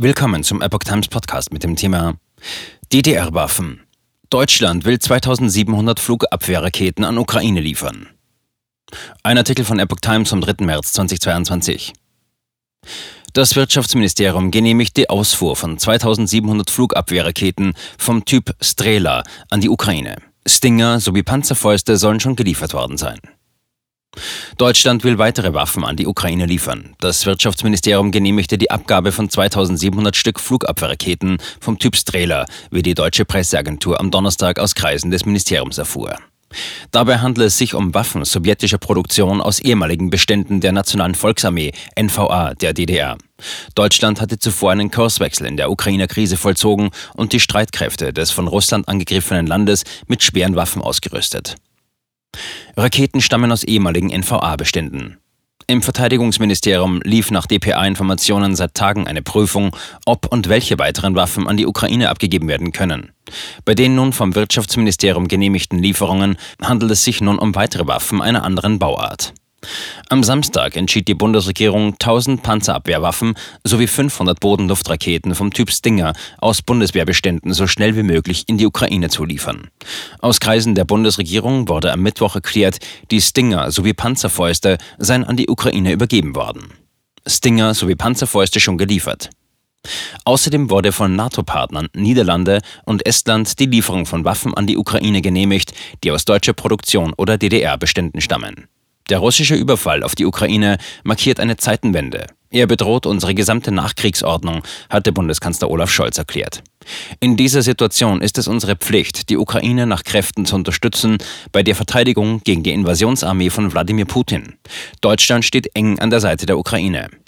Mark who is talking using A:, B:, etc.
A: Willkommen zum Epoch Times Podcast mit dem Thema DDR-Waffen. Deutschland will 2700 Flugabwehrraketen an Ukraine liefern. Ein Artikel von Epoch Times vom 3. März 2022. Das Wirtschaftsministerium genehmigt die Ausfuhr von 2700 Flugabwehrraketen vom Typ Strela an die Ukraine. Stinger sowie Panzerfäuste sollen schon geliefert worden sein. Deutschland will weitere Waffen an die Ukraine liefern. Das Wirtschaftsministerium genehmigte die Abgabe von 2700 Stück Flugabwehrraketen vom Typ Strela, wie die deutsche Presseagentur am Donnerstag aus Kreisen des Ministeriums erfuhr. Dabei handelt es sich um Waffen sowjetischer Produktion aus ehemaligen Beständen der Nationalen Volksarmee NVA der DDR. Deutschland hatte zuvor einen Kurswechsel in der Ukrainer-Krise vollzogen und die Streitkräfte des von Russland angegriffenen Landes mit schweren Waffen ausgerüstet. Raketen stammen aus ehemaligen NVA-Beständen. Im Verteidigungsministerium lief nach dpa-Informationen seit Tagen eine Prüfung, ob und welche weiteren Waffen an die Ukraine abgegeben werden können. Bei den nun vom Wirtschaftsministerium genehmigten Lieferungen handelt es sich nun um weitere Waffen einer anderen Bauart. Am Samstag entschied die Bundesregierung, 1000 Panzerabwehrwaffen sowie 500 Bodenluftraketen vom Typ Stinger aus Bundeswehrbeständen so schnell wie möglich in die Ukraine zu liefern. Aus Kreisen der Bundesregierung wurde am Mittwoch erklärt, die Stinger sowie Panzerfäuste seien an die Ukraine übergeben worden. Stinger sowie Panzerfäuste schon geliefert. Außerdem wurde von NATO-Partnern Niederlande und Estland die Lieferung von Waffen an die Ukraine genehmigt, die aus deutscher Produktion oder DDR-Beständen stammen. Der russische Überfall auf die Ukraine markiert eine Zeitenwende. Er bedroht unsere gesamte Nachkriegsordnung, hatte Bundeskanzler Olaf Scholz erklärt. In dieser Situation ist es unsere Pflicht, die Ukraine nach Kräften zu unterstützen bei der Verteidigung gegen die Invasionsarmee von Wladimir Putin. Deutschland steht eng an der Seite der Ukraine.